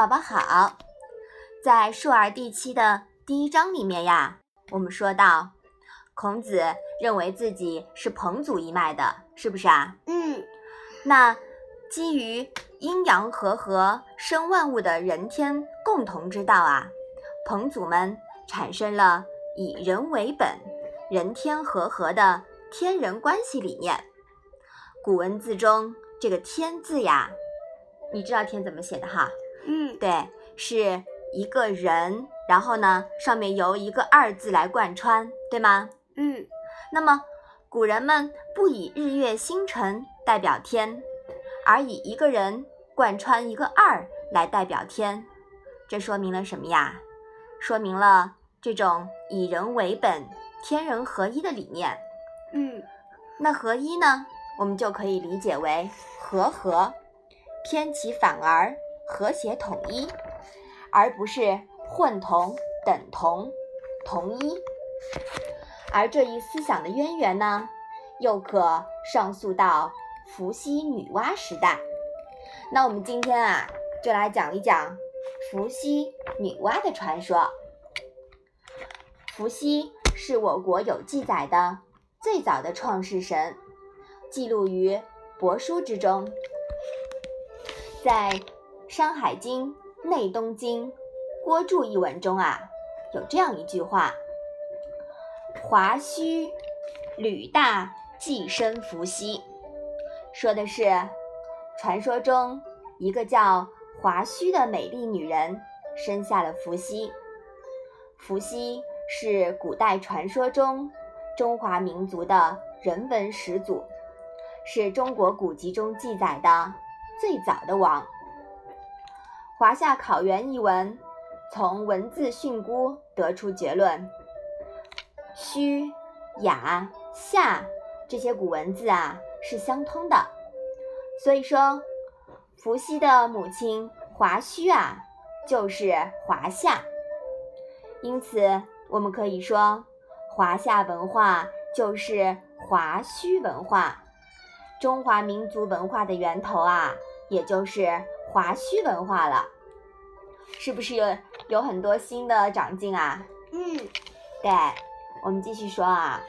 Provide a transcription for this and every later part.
宝宝好，在述而第七的第一章里面呀，我们说到，孔子认为自己是彭祖一脉的，是不是啊？嗯，那基于阴阳和合生万物的人天共同之道啊，彭祖们产生了以人为本、人天和合的天人关系理念。古文字中这个“天”字呀。你知道天怎么写的哈？嗯，对，是一个人，然后呢，上面由一个二字来贯穿，对吗？嗯，那么古人们不以日月星辰代表天，而以一个人贯穿一个二来代表天，这说明了什么呀？说明了这种以人为本、天人合一的理念。嗯，那合一呢，我们就可以理解为和合。偏其反而和谐统一，而不是混同等同同一。而这一思想的渊源呢，又可上溯到伏羲女娲时代。那我们今天啊，就来讲一讲伏羲女娲的传说。伏羲是我国有记载的最早的创世神，记录于帛书之中。在《山海经·内东经·郭注》一文中啊，有这样一句话：“华胥吕大既生伏羲”，说的是传说中一个叫华胥的美丽女人生下了伏羲。伏羲是古代传说中中华民族的人文始祖，是中国古籍中记载的。最早的王，《华夏考源》一文从文字训诂得出结论：胥、雅、夏这些古文字啊是相通的。所以说，伏羲的母亲华胥啊就是华夏。因此，我们可以说，华夏文化就是华胥文化，中华民族文化的源头啊。也就是华胥文化了，是不是有有很多新的长进啊？嗯，对，我们继续说啊，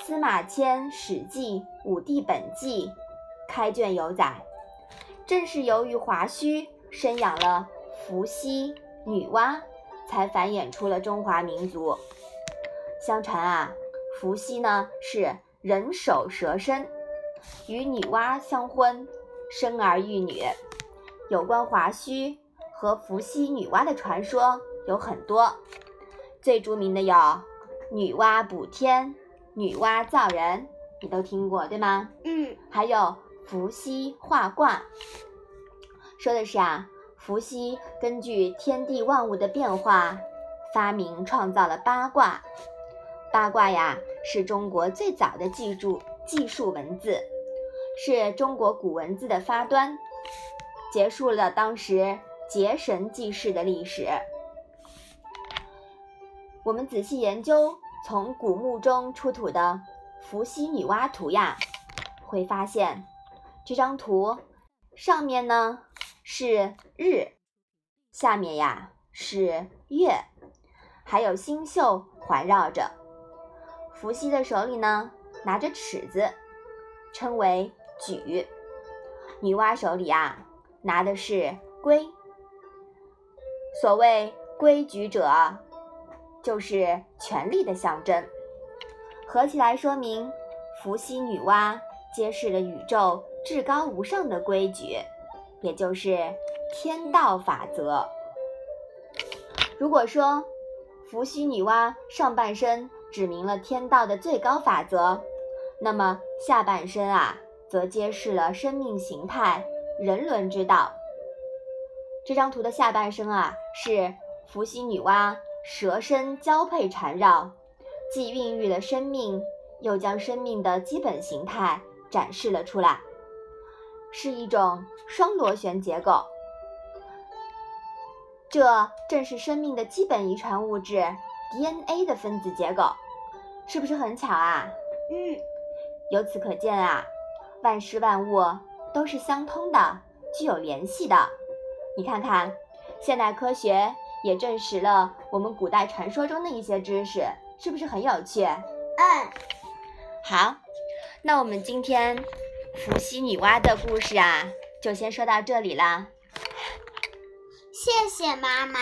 《司马迁·史记·武帝本纪》开卷有载，正是由于华胥生养了伏羲、女娲，才繁衍出了中华民族。相传啊，伏羲呢是人首蛇身，与女娲相婚。生儿育女，有关华胥和伏羲、女娲的传说有很多，最著名的有女娲补天、女娲造人，你都听过对吗？嗯，还有伏羲画卦，说的是啊，伏羲根据天地万物的变化，发明创造了八卦。八卦呀，是中国最早的记住记述文字。是中国古文字的发端，结束了当时结神记事的历史。我们仔细研究从古墓中出土的伏羲女娲图呀，会发现这张图上面呢是日，下面呀是月，还有星宿环绕着。伏羲的手里呢拿着尺子，称为。举，女娲手里啊拿的是规。所谓规矩者，就是权力的象征。合起来说明，伏羲、女娲揭示了宇宙至高无上的规矩，也就是天道法则。如果说伏羲、女娲上半身指明了天道的最高法则，那么下半身啊。则揭示了生命形态、人伦之道。这张图的下半身啊，是伏羲女娲蛇身交配缠绕，既孕育了生命，又将生命的基本形态展示了出来，是一种双螺旋结构。这正是生命的基本遗传物质 DNA 的分子结构，是不是很巧啊？嗯，由此可见啊。万事万物都是相通的，具有联系的。你看看，现代科学也证实了我们古代传说中的一些知识，是不是很有趣？嗯，好，那我们今天伏羲女娲的故事啊，就先说到这里啦。谢谢妈妈。